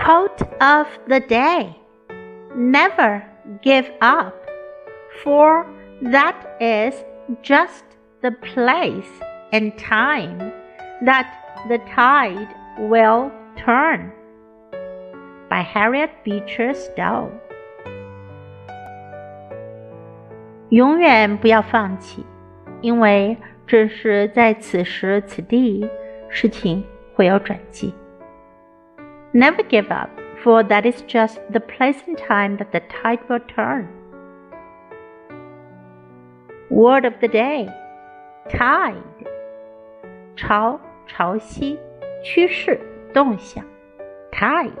Quote of the day Never give up, for that is just the place and time that the tide will turn. By Harriet Beecher Stowe. 永远不要放弃，因为正是在此时此地，事情会有转机。 Never give up, for that is just the place and time that the tide will turn. Word of the day tide 潮潮汐趋势动向 tide